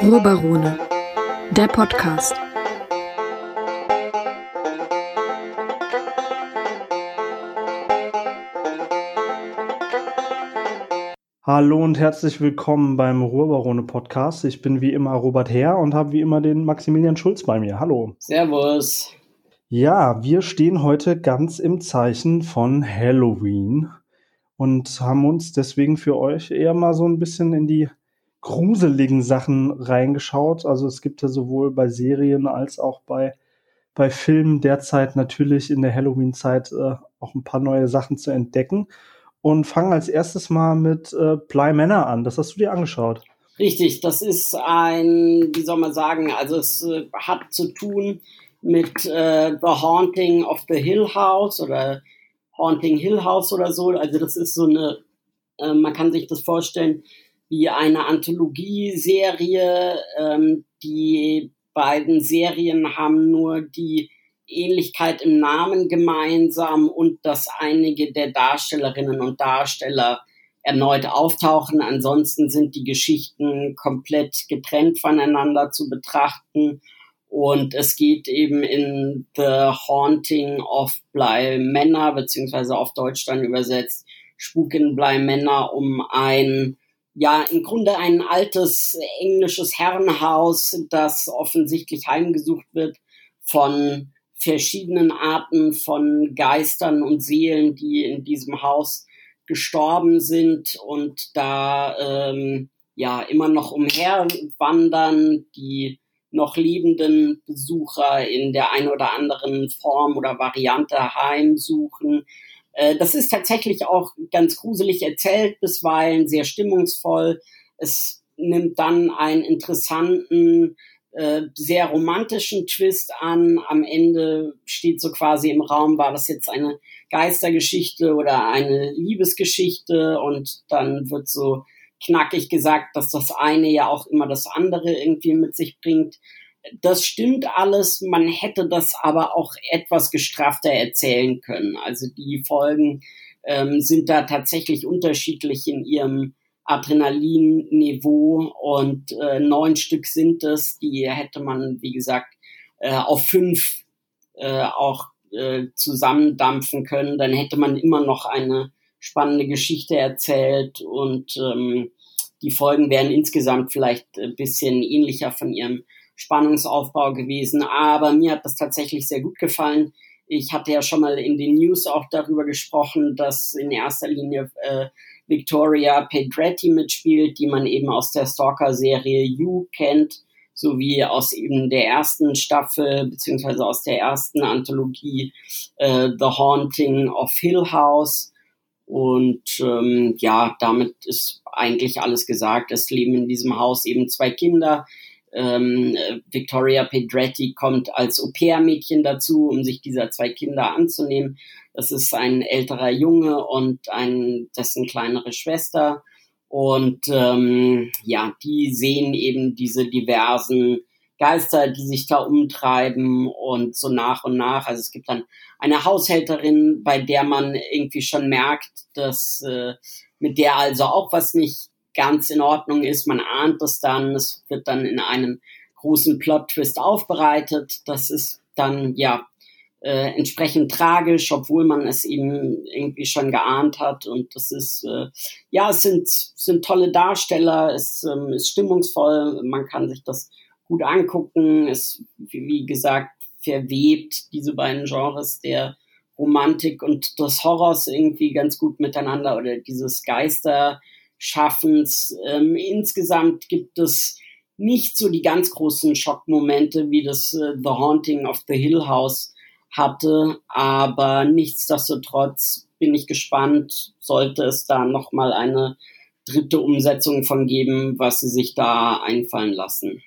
Ruhrbarone, der Podcast. Hallo und herzlich willkommen beim Ruhrbarone Podcast. Ich bin wie immer Robert Herr und habe wie immer den Maximilian Schulz bei mir. Hallo. Servus. Ja, wir stehen heute ganz im Zeichen von Halloween und haben uns deswegen für euch eher mal so ein bisschen in die gruseligen Sachen reingeschaut. Also es gibt ja sowohl bei Serien als auch bei, bei Filmen derzeit natürlich in der Halloween-Zeit äh, auch ein paar neue Sachen zu entdecken. Und fangen als erstes mal mit äh, Bly Manor an. Das hast du dir angeschaut. Richtig, das ist ein, wie soll man sagen, also es äh, hat zu tun mit äh, The Haunting of the Hill House oder Haunting Hill House oder so. Also das ist so eine, äh, man kann sich das vorstellen, wie eine Anthologieserie. Ähm, die beiden Serien haben nur die Ähnlichkeit im Namen gemeinsam und dass einige der Darstellerinnen und Darsteller erneut auftauchen. Ansonsten sind die Geschichten komplett getrennt voneinander zu betrachten. Und es geht eben in The Haunting of Bly Manor, beziehungsweise auf Deutsch dann übersetzt Spuk in Bly Manor, um ein ja, im Grunde ein altes englisches Herrenhaus, das offensichtlich heimgesucht wird von verschiedenen Arten von Geistern und Seelen, die in diesem Haus gestorben sind und da ähm, ja immer noch umherwandern, die noch lebenden Besucher in der ein oder anderen Form oder Variante heimsuchen. Äh, das ist tatsächlich auch ganz gruselig erzählt, bisweilen sehr stimmungsvoll. Es nimmt dann einen interessanten, äh, sehr romantischen Twist an. Am Ende steht so quasi im Raum, war das jetzt eine Geistergeschichte oder eine Liebesgeschichte und dann wird so knackig gesagt, dass das eine ja auch immer das andere irgendwie mit sich bringt. Das stimmt alles, man hätte das aber auch etwas gestrafter erzählen können. Also die Folgen ähm, sind da tatsächlich unterschiedlich in ihrem Adrenalinniveau und äh, neun Stück sind es, die hätte man, wie gesagt, äh, auf fünf äh, auch äh, zusammendampfen können. Dann hätte man immer noch eine spannende Geschichte erzählt und ähm, die Folgen wären insgesamt vielleicht ein bisschen ähnlicher von ihrem Spannungsaufbau gewesen. Aber mir hat das tatsächlich sehr gut gefallen. Ich hatte ja schon mal in den News auch darüber gesprochen, dass in erster Linie äh, Victoria Pedretti mitspielt, die man eben aus der Stalker-Serie You kennt, sowie aus eben der ersten Staffel beziehungsweise aus der ersten Anthologie äh, The Haunting of Hill House. Und ähm, ja, damit ist eigentlich alles gesagt. Es leben in diesem Haus eben zwei Kinder. Ähm, Victoria Pedretti kommt als Au-pair-Mädchen dazu, um sich dieser zwei Kinder anzunehmen. Das ist ein älterer Junge und ein, dessen kleinere Schwester. Und ähm, ja, die sehen eben diese diversen Geister, die sich da umtreiben und so nach und nach. Also es gibt dann eine Haushälterin, bei der man irgendwie schon merkt, dass äh, mit der also auch was nicht ganz in Ordnung ist. Man ahnt es dann, es wird dann in einem großen Plot-Twist aufbereitet. Das ist dann ja äh, entsprechend tragisch, obwohl man es eben irgendwie schon geahnt hat. Und das ist, äh, ja, es sind, sind tolle Darsteller, es ähm, ist stimmungsvoll, man kann sich das gut angucken. Es, wie gesagt, verwebt diese beiden Genres der Romantik und des Horrors irgendwie ganz gut miteinander oder dieses Geisterschaffens. Ähm, insgesamt gibt es nicht so die ganz großen Schockmomente, wie das äh, The Haunting of the Hill House hatte, aber nichtsdestotrotz bin ich gespannt, sollte es da nochmal eine dritte Umsetzung von geben, was sie sich da einfallen lassen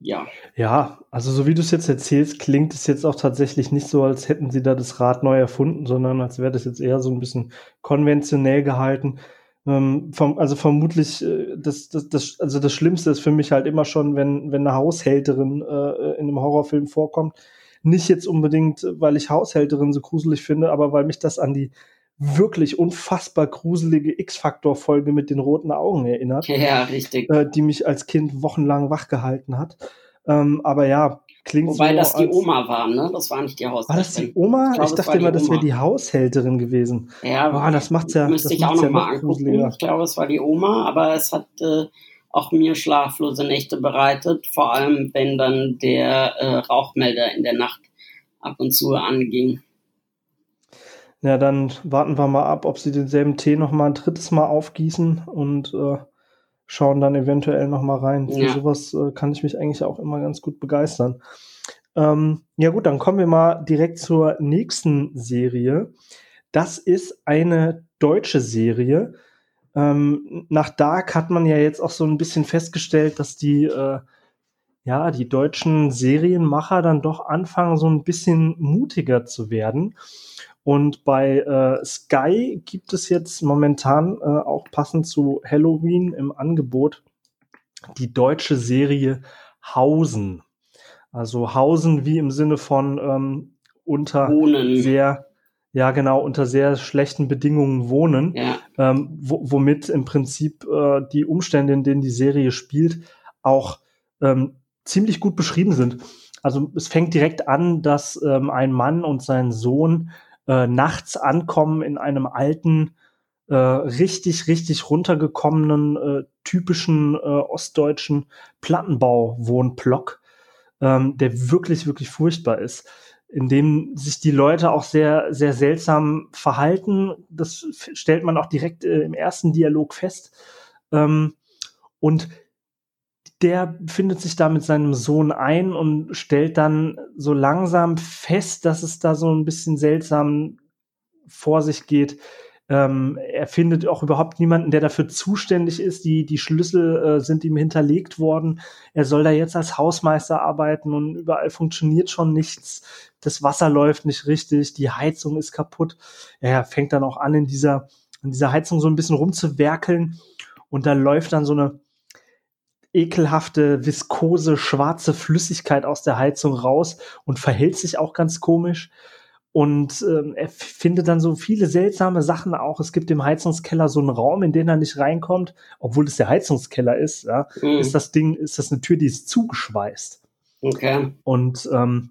ja. Ja, also so wie du es jetzt erzählst, klingt es jetzt auch tatsächlich nicht so, als hätten sie da das Rad neu erfunden, sondern als wäre das jetzt eher so ein bisschen konventionell gehalten. Ähm, vom, also vermutlich, äh, das, das, das, also das Schlimmste ist für mich halt immer schon, wenn, wenn eine Haushälterin äh, in einem Horrorfilm vorkommt. Nicht jetzt unbedingt, weil ich Haushälterin so gruselig finde, aber weil mich das an die wirklich unfassbar gruselige X-Faktor-Folge mit den roten Augen erinnert. Ja, richtig. Äh, die mich als Kind wochenlang wachgehalten hat. Ähm, aber ja, klingt Wobei so. das die Oma war, ne? Das war nicht die Haushälterin. War das die Oma? Ich Ich, glaube, war dachte immer, das wäre die Haushälterin gewesen. Ja, Boah, das macht's ja- müsste das ich auch macht's noch ja mal noch angucken. gruseliger. Ich glaube, es war die Oma, aber es hat äh, auch mir schlaflose Nächte bereitet, vor allem wenn dann der äh, Rauchmelder in der Nacht ab und zu anging. Ja, dann warten wir mal ab, ob sie denselben Tee noch mal ein drittes Mal aufgießen und äh, schauen dann eventuell noch mal rein. Für Ja. sowas äh, kann ich mich eigentlich auch immer ganz gut begeistern. Ähm, ja gut, dann kommen wir mal direkt zur nächsten Serie. Das ist eine deutsche Serie. Ähm, nach Dark hat man ja jetzt auch so ein bisschen festgestellt, dass die äh, ja, die deutschen Serienmacher dann doch anfangen, so ein bisschen mutiger zu werden. Und bei äh, Sky gibt es jetzt momentan äh, auch passend zu Halloween im Angebot die deutsche Serie Hausen. Also Hausen wie im Sinne von ähm, unter Wohnen. sehr, ja genau, unter sehr schlechten Bedingungen wohnen Ja, ähm, wo, womit im Prinzip äh, die Umstände, in denen die Serie spielt, auch ähm, ziemlich gut beschrieben sind. Also es fängt direkt an, dass ähm, ein Mann und sein Sohn äh, nachts ankommen in einem alten, äh, richtig, richtig runtergekommenen, äh, typischen äh, ostdeutschen Plattenbau-Wohnblock, ähm, der wirklich, wirklich furchtbar ist in dem sich die Leute auch sehr, sehr seltsam verhalten. Das stellt man auch direkt äh, im ersten Dialog fest. Ähm, und der findet sich da mit seinem Sohn ein und stellt dann so langsam fest, dass es da so ein bisschen seltsam vor sich geht. Ähm, er findet auch überhaupt niemanden, der dafür zuständig ist. Die, die Schlüssel äh, sind ihm hinterlegt worden. Er soll da jetzt als Hausmeister arbeiten und überall funktioniert schon nichts. Das Wasser läuft nicht richtig, die Heizung ist kaputt. Er fängt dann auch an, in dieser, in dieser Heizung so ein bisschen rumzuwerkeln. Und da läuft dann so eine ekelhafte, viskose, schwarze Flüssigkeit aus der Heizung raus und verhält sich auch ganz komisch. Und ähm, er findet dann so viele seltsame Sachen auch. Es gibt im Heizungskeller so einen Raum, in den er nicht reinkommt, obwohl es der Heizungskeller ist. Ja, Mhm. Ist das Ding, ist das eine Tür, die ist zugeschweißt. okay. Und ähm,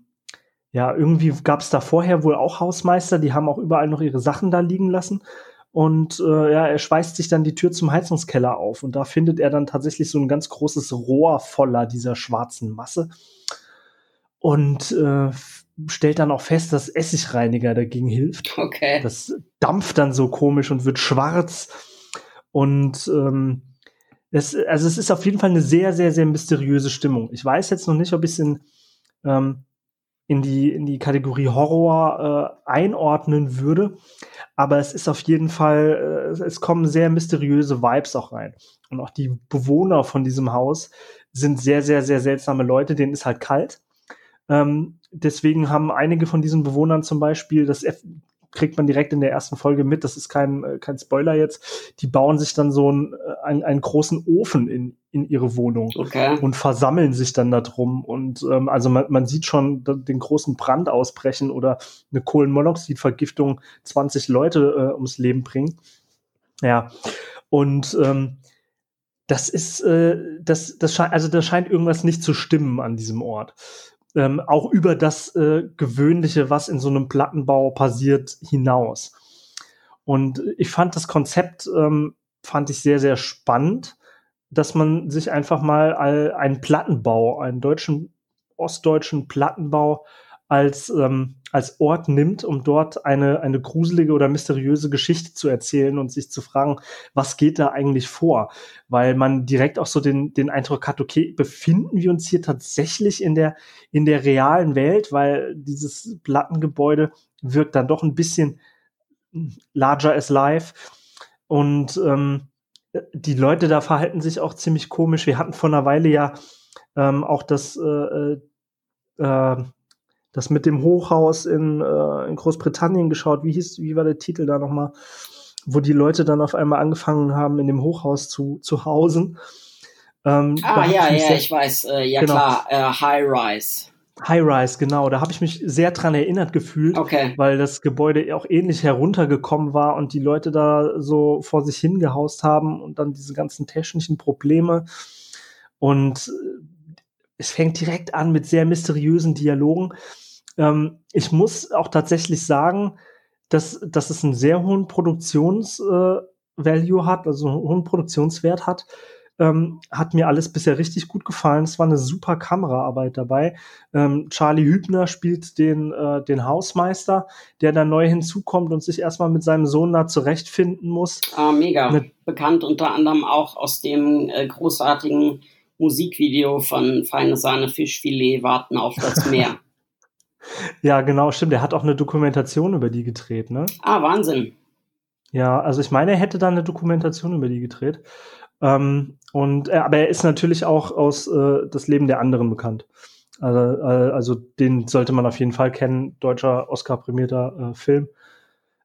ja, irgendwie gab es da vorher wohl auch Hausmeister, die haben auch überall noch ihre Sachen da liegen lassen. Und äh, ja, er schweißt sich dann die Tür zum Heizungskeller auf und da findet er dann tatsächlich so ein ganz großes Rohr voller dieser schwarzen Masse und äh, stellt dann auch fest, dass Essigreiniger dagegen hilft. Okay. Das dampft dann so komisch und wird schwarz. Und ähm, es, also es ist auf jeden Fall eine sehr, sehr, sehr mysteriöse Stimmung. Ich weiß jetzt noch nicht, ob ich es in, ähm, in, die, in die Kategorie Horror äh, einordnen würde. Aber es ist auf jeden Fall, äh, es kommen sehr mysteriöse Vibes auch rein. Und auch die Bewohner von diesem Haus sind sehr, sehr, sehr seltsame Leute, denen ist halt kalt. Ähm, deswegen haben einige von diesen Bewohnern zum Beispiel, das kriegt man direkt in der ersten Folge mit, das ist kein, äh, kein Spoiler jetzt, die bauen sich dann so einen, äh, einen, einen großen Ofen in, in ihre Wohnung Okay. und versammeln sich dann da drum. Und ähm, also man, man sieht schon den großen Brand ausbrechen oder eine Kohlenmonoxidvergiftung 20 Leute äh, ums Leben bringen. Ja. Und ähm, das ist, äh, das, das scheint, also da scheint irgendwas nicht zu stimmen an diesem Ort. Ähm, auch über das äh, Gewöhnliche, was in so einem Plattenbau passiert, hinaus. Und ich fand das Konzept, ähm, fand ich sehr, sehr spannend, dass man sich einfach mal all- einen Plattenbau, einen deutschen, ostdeutschen Plattenbau als, ähm, als Ort nimmt, um dort eine, eine gruselige oder mysteriöse Geschichte zu erzählen und sich zu fragen, was geht da eigentlich vor? Weil man direkt auch so den, den Eindruck hat, okay, befinden wir uns hier tatsächlich in der, in der realen Welt, weil dieses Plattengebäude wirkt dann doch ein bisschen larger as life. Und ähm, die Leute da verhalten sich auch ziemlich komisch. Wir hatten vor einer Weile ja ähm, auch das, äh, äh, das mit dem Hochhaus in, äh, in Großbritannien geschaut. Wie hieß, wie war der Titel da nochmal? Wo die Leute dann auf einmal angefangen haben, in dem Hochhaus zu, zu hausen. Ähm, Ah, ja, mich ja, sehr- ich weiß. Äh, ja, Genau. klar. Äh, High Rise. High Rise, genau. Da habe ich mich sehr dran erinnert gefühlt, Okay. weil das Gebäude auch ähnlich heruntergekommen war und die Leute da so vor sich hingehaust haben und dann diese ganzen technischen Probleme. Und äh, es fängt direkt an mit sehr mysteriösen Dialogen. Ähm, ich muss auch tatsächlich sagen, dass, dass es einen sehr hohen Produktionsvalue äh, hat, also einen hohen Produktionswert hat. Ähm, hat mir alles bisher richtig gut gefallen. Es war eine super Kameraarbeit dabei. Ähm, Charlie Hübner spielt den, äh, den Hausmeister, der da neu hinzukommt und sich erstmal mit seinem Sohn da zurechtfinden muss. Ah, mega. Ne- Bekannt unter anderem auch aus dem äh, großartigen Musikvideo von Feine Sahne Fischfilet Warten auf das Meer. Ja, genau, stimmt. Er hat auch eine Dokumentation über die gedreht, ne? ah, Wahnsinn. Ja, also ich meine, er hätte da eine Dokumentation über die gedreht. Ähm, und äh, aber er ist natürlich auch aus äh, das Leben der anderen bekannt. Also, äh, also den sollte man auf jeden Fall kennen, deutscher Oscar-prämierter äh, Film.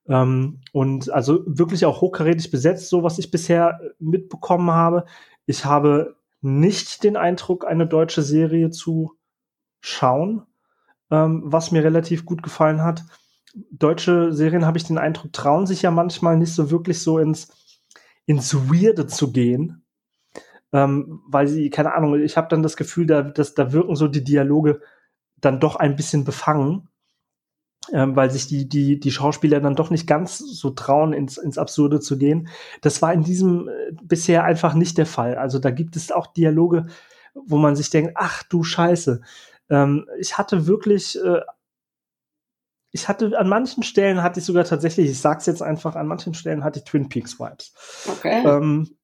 Ähm, und also wirklich auch hochkarätig besetzt, so was ich bisher mitbekommen habe. Ich habe nicht den Eindruck, eine deutsche Serie zu schauen, ähm, was mir relativ gut gefallen hat. Deutsche Serien habe ich den Eindruck, trauen sich ja manchmal nicht so wirklich so ins, ins Weirde zu gehen. Ähm, weil sie, keine Ahnung, ich habe dann das Gefühl, da, dass, da wirken so die Dialoge dann doch ein bisschen befangen, ähm, weil sich die, die, die Schauspieler dann doch nicht ganz so trauen, ins, ins Absurde zu gehen. Das war in diesem äh, bisher einfach nicht der Fall. Also da gibt es auch Dialoge, wo man sich denkt, ach du Scheiße. Ähm, ich hatte wirklich, äh, ich hatte an manchen Stellen hatte ich sogar tatsächlich, ich sag's jetzt einfach, an manchen Stellen hatte ich Twin Peaks Vibes. Okay. Ähm,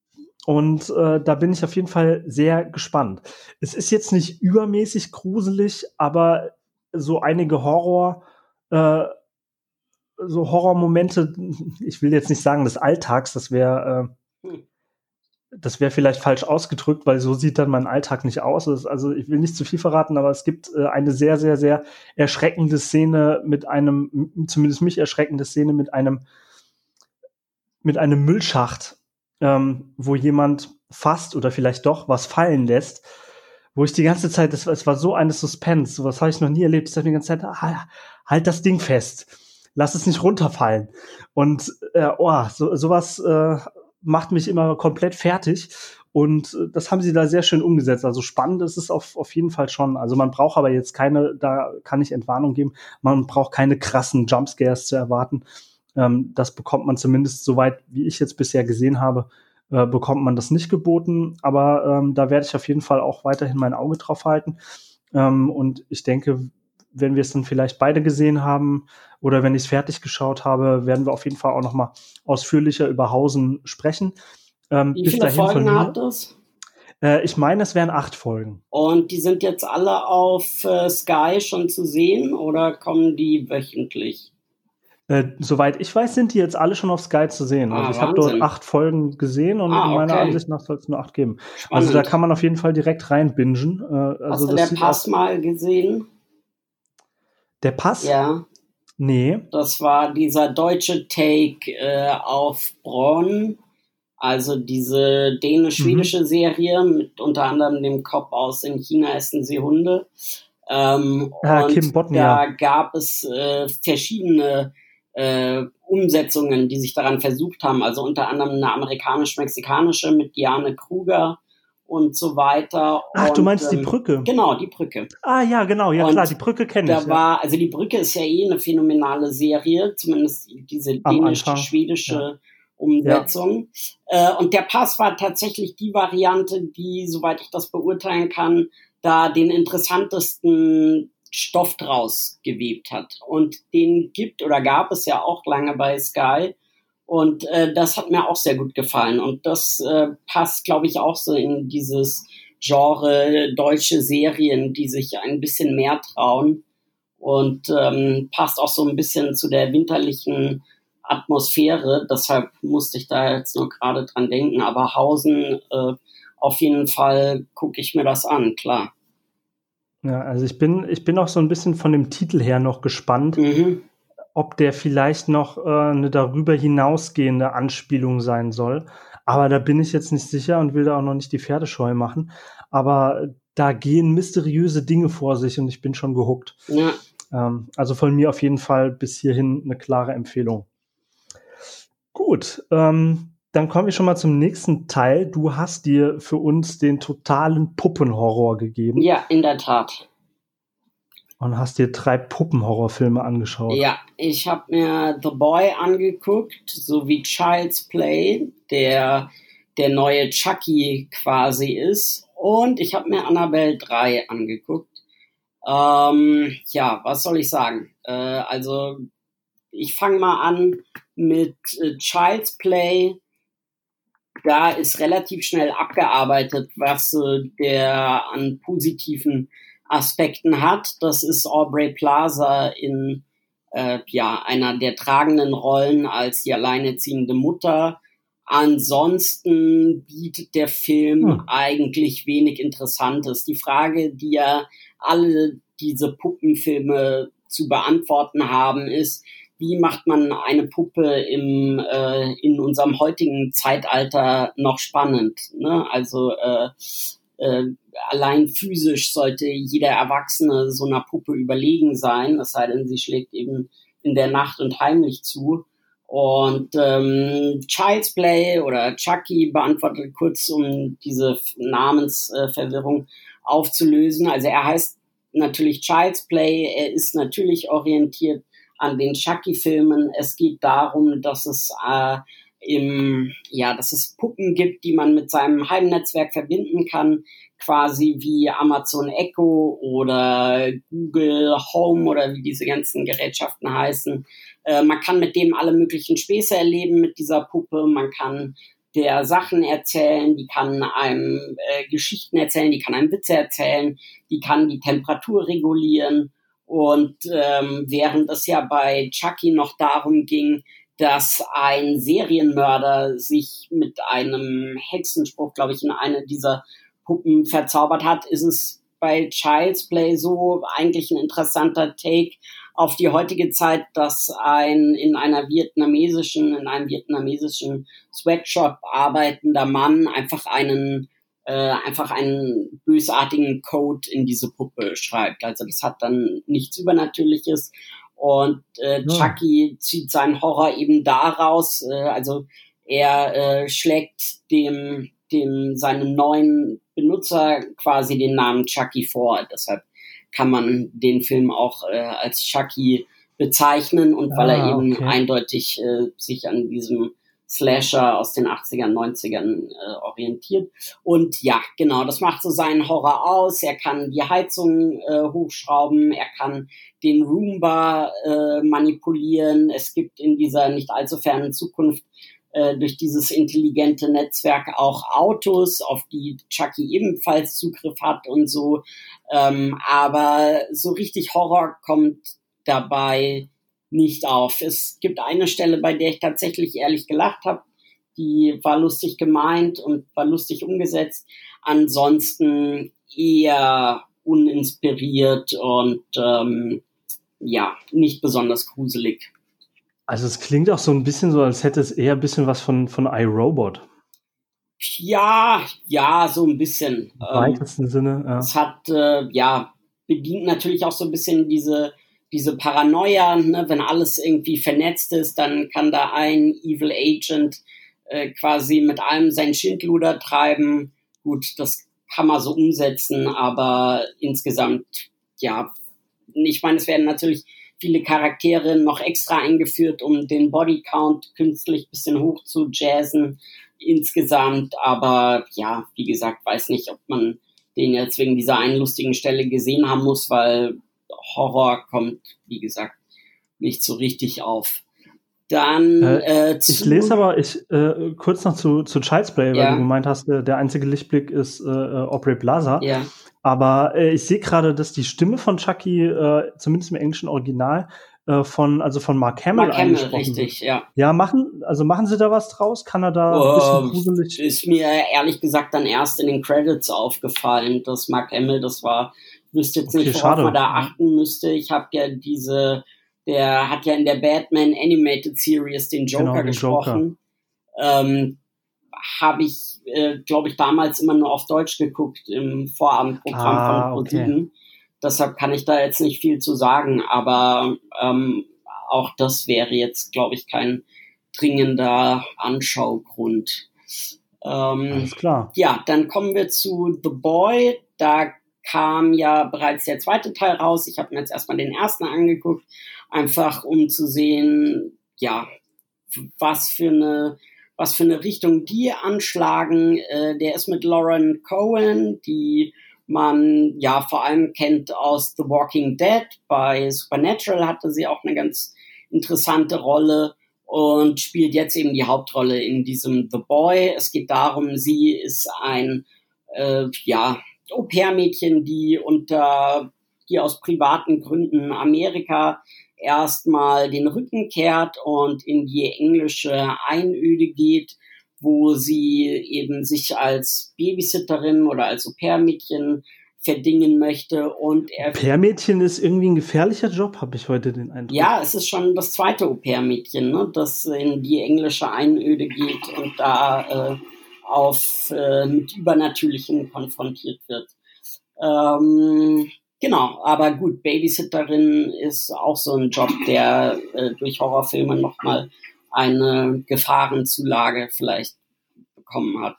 und äh, da bin ich auf jeden Fall sehr gespannt. Es ist jetzt nicht übermäßig gruselig, aber so einige Horror, äh, so Horrormomente, ich will jetzt nicht sagen des Alltags, das wäre, äh, Hm. das wäre vielleicht falsch ausgedrückt, weil so sieht dann mein Alltag nicht aus. Also ich will nicht zu viel verraten, aber es gibt äh, eine sehr, sehr, sehr erschreckende Szene mit einem, zumindest mich erschreckende Szene mit einem, mit einem Müllschacht, ähm, wo jemand fast oder vielleicht doch was fallen lässt, wo ich die ganze Zeit, das, es war so eine Suspense, sowas habe ich noch nie erlebt. Ich dachte die ganze Zeit, ah, halt das Ding fest, lass es nicht runterfallen. Und äh, oh, so, sowas äh, macht mich immer komplett fertig. Und äh, das haben sie da sehr schön umgesetzt. Also spannend ist es auf, auf jeden Fall schon. Also man braucht aber jetzt keine, da kann ich Entwarnung geben, man braucht keine krassen Jumpscares zu erwarten. Ähm, das bekommt man zumindest soweit, wie ich jetzt bisher gesehen habe, äh, bekommt man das nicht geboten. Aber ähm, da werde ich auf jeden Fall auch weiterhin mein Auge drauf halten. Ähm, und ich denke, wenn wir es dann vielleicht beide gesehen haben oder wenn ich es fertig geschaut habe, werden wir auf jeden Fall auch noch mal ausführlicher über Hausen sprechen. Ähm, Wie bis viele Folgen mir. hat es? Äh, ich meine, es wären acht Folgen. Und die sind jetzt alle auf äh, Sky schon zu sehen oder kommen die wöchentlich? Äh, soweit ich weiß, sind die jetzt alle schon auf Sky zu sehen. Ah, Also ich habe dort acht Folgen gesehen und Ah, meiner okay. Ansicht nach soll es nur acht geben. Spannend. Also da kann man auf jeden Fall direkt reinbingen. Äh, Hast also du das der sieht Pass mal gesehen? Der Pass? Ja, Nee. das war dieser deutsche Take äh, auf Bronn. Also diese Mhm. dänisch-schwedische Serie mit unter anderem dem Cop aus In China essen sie Hunde. Ähm, Ah, und Kim Bodnia. da gab es äh, verschiedene äh, Umsetzungen, die sich daran versucht haben. Also unter anderem eine amerikanisch-mexikanische mit Diane Kruger und so weiter. Ach, und, du meinst die ähm, Brücke? Genau, die Brücke. Ah ja, genau, ja Und klar, die Brücke kenne Da ich. Ja. war, also die Brücke ist ja eh eine phänomenale Serie, zumindest diese dänisch-schwedische Umsetzung. Äh, und der Pass war tatsächlich die Variante, die, soweit ich das beurteilen kann, da den interessantesten Stoff draus gewebt hat. Und den gibt oder gab es ja auch lange bei Sky. Und äh, das hat mir auch sehr gut gefallen. Und das äh, passt, glaube ich, auch so in dieses Genre deutsche Serien, die sich ein bisschen mehr trauen. Und ähm, passt auch so ein bisschen zu der winterlichen Atmosphäre. Deshalb musste ich da jetzt nur gerade dran denken. Aber Hausen, äh, auf jeden Fall gucke ich mir das an, klar. Ja, also ich bin, ich bin auch so ein bisschen von dem Titel her noch gespannt, Mhm. ob der vielleicht noch äh, eine darüber hinausgehende Anspielung sein soll. Aber da bin ich jetzt nicht sicher und will da auch noch nicht die Pferdescheu machen. Aber da gehen mysteriöse Dinge vor sich und ich bin schon gehuckt. Ja. Ähm, also von mir auf jeden Fall bis hierhin eine klare Empfehlung. Gut, ähm, dann kommen wir schon mal zum nächsten Teil. Du hast dir für uns den totalen Puppenhorror gegeben. Ja, in der Tat. Und hast dir drei Puppenhorrorfilme angeschaut. Ja, ich habe mir The Boy angeguckt, sowie Child's Play, der der neue Chucky quasi ist. Und ich habe mir Annabelle 3 angeguckt. Ähm, ja, was soll ich sagen? Äh, also, ich fange mal an mit äh, Child's Play. Da ist relativ schnell abgearbeitet, was äh, der an positiven Aspekten hat. Das ist Aubrey Plaza in äh, ja, einer der tragenden Rollen als die alleinerziehende Mutter. Ansonsten bietet der Film hm. eigentlich wenig Interessantes. Die Frage, die ja alle diese Puppenfilme zu beantworten haben, ist, wie macht man eine Puppe im, äh, in unserem heutigen Zeitalter noch spannend? Ne? Also äh, äh, allein physisch sollte jeder Erwachsene so einer Puppe überlegen sein, es sei denn, sie schlägt eben in der Nacht und heimlich zu. Und ähm, Child's Play oder Chucky beantwortet kurz, um diese Namensverwirrung aufzulösen. Also er heißt natürlich Child's Play, er ist natürlich orientiert an den Chucky-Filmen. Es geht darum, dass es äh, im, ja, dass es Puppen gibt, die man mit seinem Heimnetzwerk verbinden kann, quasi wie Amazon Echo oder Google Home oder wie diese ganzen Gerätschaften heißen. Äh, man kann mit dem alle möglichen Späße erleben mit dieser Puppe. Man kann der Sachen erzählen, die kann einem äh, Geschichten erzählen, die kann einem Witze erzählen, die kann die Temperatur regulieren. Und ähm, während es ja bei Chucky noch darum ging, dass ein Serienmörder sich mit einem Hexenspruch, glaube ich, in eine dieser Puppen verzaubert hat, ist es bei Child's Play so eigentlich ein interessanter Take auf die heutige Zeit, dass ein in einer vietnamesischen, in einem vietnamesischen Sweatshop arbeitender Mann einfach einen äh, einfach einen bösartigen Code in diese Puppe schreibt. Also das hat dann nichts Übernatürliches, und äh, ja. Chucky zieht seinen Horror eben daraus, äh, also er äh, schlägt dem, dem seinem neuen Benutzer quasi den Namen Chucky vor. Deshalb kann man den Film auch äh, als Chucky bezeichnen und ah, weil er ah, eben okay. eindeutig äh, sich an diesem Slasher aus den 80ern, 90ern äh, orientiert. Und ja, genau, das macht so seinen Horror aus. Er kann die Heizung äh, hochschrauben, er kann den Roomba äh, manipulieren. Es gibt in dieser nicht allzu fernen Zukunft äh, durch dieses intelligente Netzwerk auch Autos, auf die Chucky ebenfalls Zugriff hat und so. Ähm, aber so richtig Horror kommt dabei nicht auf. Es gibt eine Stelle, bei der ich tatsächlich ehrlich gelacht habe. Die war lustig gemeint und war lustig umgesetzt. Ansonsten eher uninspiriert und ähm, ja, nicht besonders gruselig. Also es klingt auch so ein bisschen so, als hätte es eher ein bisschen was von, von iRobot. Ja, ja, so ein bisschen. Im weitesten ähm, Sinne, ja. Es hat, äh, ja, bedient natürlich auch so ein bisschen diese diese Paranoia, ne, wenn alles irgendwie vernetzt ist, dann kann da ein Evil Agent äh, quasi mit allem sein Schindluder treiben. Gut, das kann man so umsetzen, aber insgesamt, ja, ich meine, es werden natürlich viele Charaktere noch extra eingeführt, um den Bodycount künstlich bisschen hoch zu jazzen insgesamt, aber ja, wie gesagt, weiß nicht, ob man den jetzt wegen dieser einen lustigen Stelle gesehen haben muss, weil Horror kommt, wie gesagt, nicht so richtig auf. Dann äh, äh, Ich lese aber ich, äh, kurz noch zu, zu Child's Play, ja. weil du gemeint hast, der, der einzige Lichtblick ist äh, äh Aubrey Plaza. Ja. Aber äh, ich sehe gerade, dass die Stimme von Chucky, äh, zumindest im englischen Original, äh, von also von Mark Hamill Mark Hamill, richtig, ja. Ja, machen also machen Sie da was draus? Kann er da oh, ein bisschen gruselig? Ist mir ehrlich gesagt dann erst in den Credits aufgefallen, dass Mark Hamill das war wüsste jetzt okay, nicht, worauf schade. man da achten müsste. Ich habe ja diese, der hat ja in der Batman Animated Series den Joker genau, gesprochen. Joker. Ähm, habe ich, äh, glaube ich, damals immer nur auf Deutsch geguckt im Vorabendprogramm ah, von ProSieben. Okay. Deshalb kann ich da jetzt nicht viel zu sagen, aber ähm, auch das wäre jetzt, glaube ich, kein dringender Anschaugrund. Ähm, Alles klar. Ja, dann kommen wir zu The Boy. Da kam ja bereits der zweite Teil raus. Ich habe mir jetzt erstmal den ersten angeguckt, einfach um zu sehen, ja, was für eine was für eine Richtung die anschlagen. Äh, der ist mit Lauren Cohen, die man ja vor allem kennt aus The Walking Dead. Bei Supernatural hatte sie auch eine ganz interessante Rolle und spielt jetzt eben die Hauptrolle in diesem The Boy. Es geht darum, sie ist ein äh, ja Au-pair-Mädchen, die unter die aus privaten Gründen Amerika erstmal den Rücken kehrt und in die englische Einöde geht, wo sie eben sich als Babysitterin oder als Au-pair-Mädchen verdingen möchte und er. Au-pair-Mädchen ist irgendwie ein gefährlicher Job, habe ich heute den Eindruck. Ja, es ist schon das zweite Au-pair-Mädchen, ne, das in die englische Einöde geht und da äh, auf äh, mit Übernatürlichem konfrontiert wird. Ähm, genau, aber gut, Babysitterin ist auch so ein Job, der äh, durch Horrorfilme nochmal eine Gefahrenzulage vielleicht bekommen hat.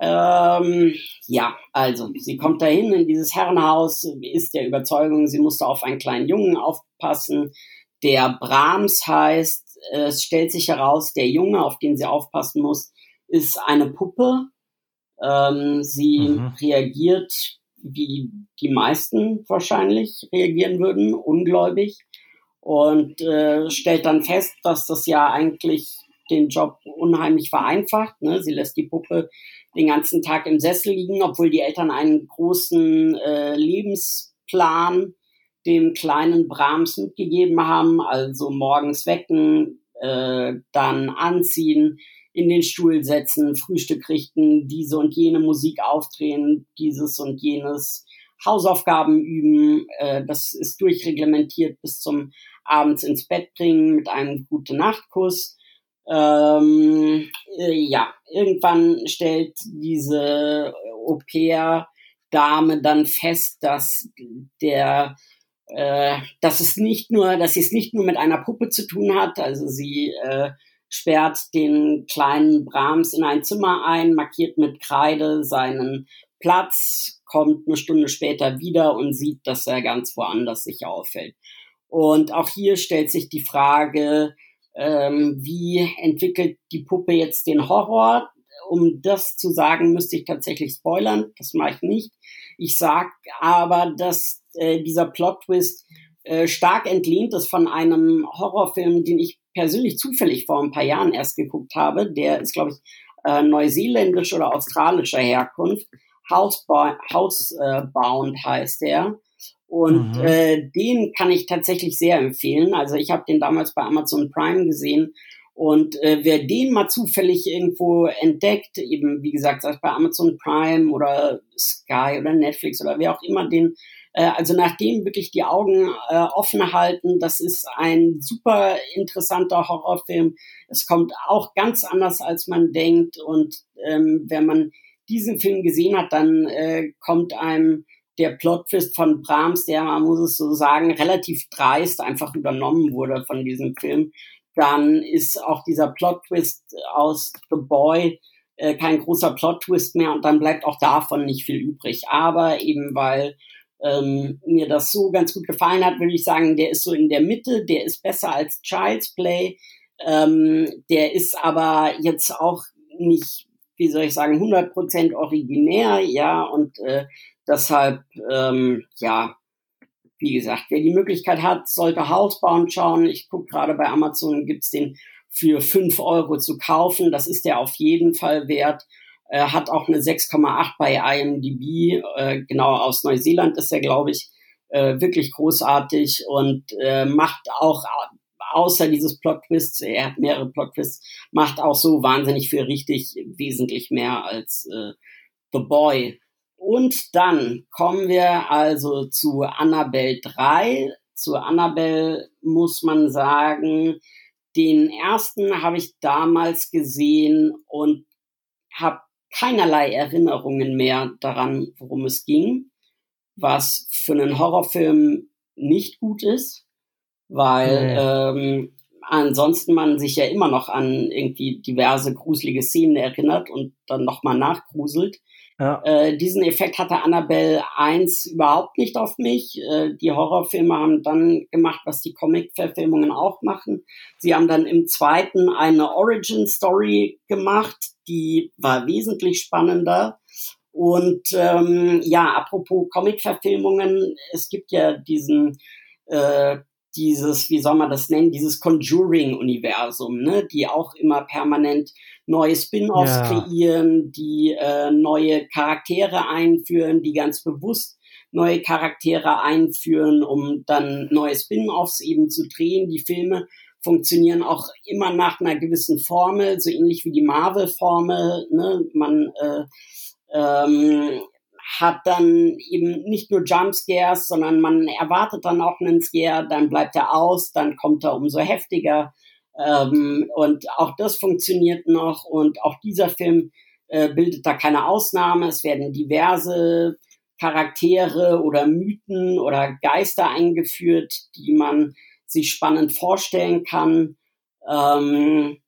Ähm, ja, also sie kommt dahin in dieses Herrenhaus, ist der Überzeugung, sie musste auf einen kleinen Jungen aufpassen, der Brahms heißt. Es stellt sich heraus, der Junge, auf den sie aufpassen muss, ist eine Puppe. Ähm, sie mhm. reagiert, wie die meisten wahrscheinlich reagieren würden, ungläubig und äh, stellt dann fest, dass das ja eigentlich den Job unheimlich vereinfacht. Ne? Sie lässt die Puppe den ganzen Tag im Sessel liegen, obwohl die Eltern einen großen äh, Lebensplan dem kleinen Brahms mitgegeben haben, also morgens wecken, äh, dann anziehen, in den Stuhl setzen, Frühstück richten, diese und jene Musik aufdrehen, dieses und jenes Hausaufgaben üben. Äh, das ist durchreglementiert bis zum abends ins Bett bringen mit einem gute Nachtkuss. Ähm, äh, ja, irgendwann stellt diese Au-pair-Dame dann fest, dass der äh, dass es nicht nur, dass sie es nicht nur mit einer Puppe zu tun hat. Also sie äh, sperrt den kleinen Brahms in ein Zimmer ein, markiert mit Kreide seinen Platz, kommt eine Stunde später wieder und sieht, dass er ganz woanders sich auffällt. Und auch hier stellt sich die Frage, ähm, wie entwickelt die Puppe jetzt den Horror? Um das zu sagen, müsste ich tatsächlich spoilern. Das mache ich nicht. Ich sag aber, dass äh, dieser Plot-Twist äh, stark entlehnt ist von einem Horrorfilm, den ich persönlich zufällig vor ein paar Jahren erst geguckt habe. Der ist, glaube ich, äh, neuseeländisch oder australischer Herkunft. Housebound, Housebound heißt der. Und mhm. äh, den kann ich tatsächlich sehr empfehlen. Also ich habe den damals bei Amazon Prime gesehen. Und äh, wer den mal zufällig irgendwo entdeckt, eben wie gesagt, sei es bei Amazon Prime oder Sky oder Netflix oder wer auch immer den, äh, also nachdem wirklich die Augen äh, offen halten, das ist ein super interessanter Horrorfilm. Es kommt auch ganz anders, als man denkt. Und ähm, wenn man diesen Film gesehen hat, dann äh, kommt einem der Plottwist von Brahms, der, man muss es so sagen, relativ dreist einfach übernommen wurde von diesem Film, dann ist auch dieser Plot-Twist aus The Boy äh, kein großer Plot-Twist mehr und dann bleibt auch davon nicht viel übrig. Aber eben weil ähm, mir das so ganz gut gefallen hat, würde ich sagen, der ist so in der Mitte, der ist besser als Child's Play, ähm, der ist aber jetzt auch nicht, wie soll ich sagen, 100% originär, ja, und äh, Deshalb, ähm, ja, wie gesagt, wer die Möglichkeit hat, sollte Housebound schauen. Ich gucke gerade bei Amazon, gibt's den für fünf Euro zu kaufen. Das ist der auf jeden Fall wert. Er hat auch eine 6,8 bei IMDb. Äh, genau aus Neuseeland ist er, glaube ich, äh, wirklich großartig und äh, macht auch außer dieses Plot-Twists, er hat mehrere Plot-Twists, macht auch so wahnsinnig viel richtig, wesentlich mehr als äh, The Boy. Und dann kommen wir also zu Annabelle 3. Zu Annabelle muss man sagen, den ersten habe ich damals gesehen und habe keinerlei Erinnerungen mehr daran, worum es ging, was für einen Horrorfilm nicht gut ist, weil nee. ähm, ansonsten man sich ja immer noch an irgendwie diverse gruselige Szenen erinnert und dann nochmal nachgruselt. Ja. Äh, diesen Effekt hatte Annabelle 1 überhaupt nicht auf mich. Äh, die Horrorfilme haben dann gemacht, was die Comic-Verfilmungen auch machen. Sie haben dann im zweiten eine Origin-Story gemacht, die war wesentlich spannender. Und ähm, ja, apropos Comic-Verfilmungen, es gibt ja diesen äh, dieses, wie soll man das nennen, dieses Conjuring-Universum, ne, die auch immer permanent neue Spin-offs ja. kreieren, die äh, neue Charaktere einführen, die ganz bewusst neue Charaktere einführen, um dann neue Spin-offs eben zu drehen. Die Filme funktionieren auch immer nach einer gewissen Formel, so ähnlich wie die Marvel-Formel. Ne? Man äh, ähm, hat dann eben nicht nur Jumpscares, sondern man erwartet dann auch einen Scare, dann bleibt er aus, dann kommt er umso heftiger. Ähm, und auch das funktioniert noch und auch dieser Film äh, bildet da keine Ausnahme. Es werden diverse Charaktere oder Mythen oder Geister eingeführt, die man sich spannend vorstellen kann. Ähm,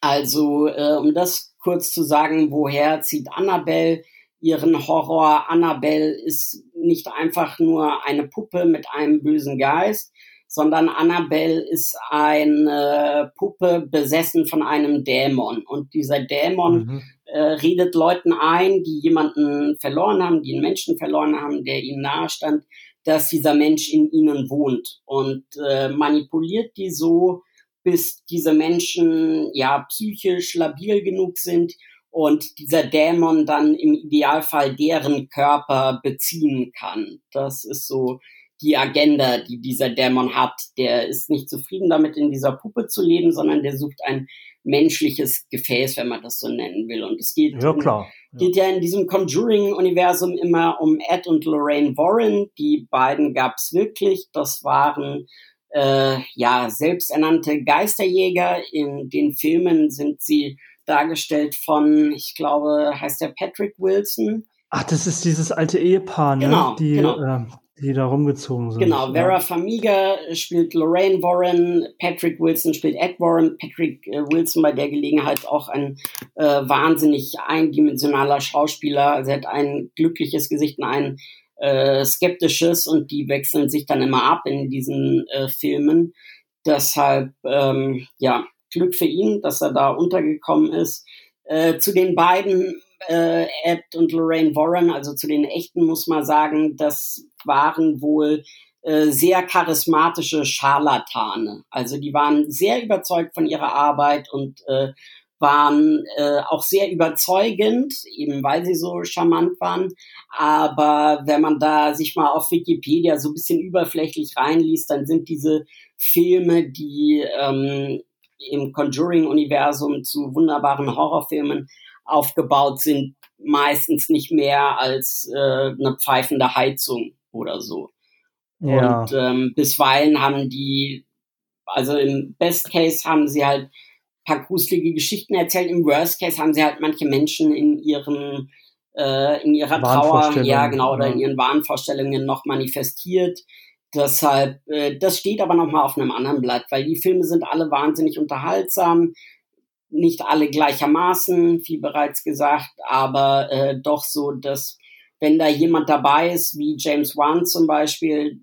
also, äh, um das kurz zu sagen, woher zieht Annabelle ihren Horror? Annabelle ist nicht einfach nur eine Puppe mit einem bösen Geist, sondern Annabelle ist eine Puppe besessen von einem Dämon. Und dieser Dämon mhm. äh, redet Leuten ein, die jemanden verloren haben, die einen Menschen verloren haben, der ihnen nahestand, dass dieser Mensch in ihnen wohnt und äh, manipuliert die so, bis diese Menschen ja psychisch labil genug sind und dieser Dämon dann im Idealfall deren Körper beziehen kann. Das ist so die Agenda, die dieser Dämon hat. Der ist nicht zufrieden damit, in dieser Puppe zu leben, sondern der sucht ein menschliches Gefäß, wenn man das so nennen will. Und es geht, ja, klar. Ja. geht ja in diesem Conjuring-Universum immer um Ed und Lorraine Warren. Die beiden gab's wirklich. Das waren äh, ja selbsternannte Geisterjäger. In den Filmen sind sie dargestellt von, ich glaube, heißt der Patrick Wilson. Ach, das ist dieses alte Ehepaar, ne? Genau, die, genau. Äh, die da rumgezogen sind. Genau, Vera ja. Famiga spielt Lorraine Warren, Patrick Wilson spielt Ed Warren, Patrick äh, Wilson bei der Gelegenheit auch ein äh, wahnsinnig eindimensionaler Schauspieler. Also er hat ein glückliches Gesicht und ein äh, skeptisches und die wechseln sich dann immer ab in diesen äh, Filmen. Deshalb, ähm, ja, Glück für ihn, dass er da untergekommen ist. Äh, zu den beiden äh, Ed und Lorraine Warren, also zu den echten muss man sagen, das waren wohl äh, sehr charismatische Scharlatane. Also die waren sehr überzeugt von ihrer Arbeit und äh, waren äh, auch sehr überzeugend, eben weil sie so charmant waren. Aber wenn man da sich mal auf Wikipedia so ein bisschen überflächlich reinliest, dann sind diese Filme, die ähm, im Conjuring-Universum zu wunderbaren Horrorfilmen aufgebaut sind, meistens nicht mehr als äh, eine pfeifende Heizung oder so. Ja. Und ähm, bisweilen haben die, also im Best Case haben sie halt paar gruselige Geschichten erzählt, im Worst Case haben sie halt manche Menschen in ihren äh, in ihrer Trauer, ja genau, oder in ihren Wahnvorstellungen noch manifestiert. Deshalb, äh, das steht aber nochmal auf einem anderen Blatt, weil die Filme sind alle wahnsinnig unterhaltsam, nicht alle gleichermaßen, wie bereits gesagt, aber äh, doch so, dass wenn da jemand dabei ist, wie James Wan zum Beispiel,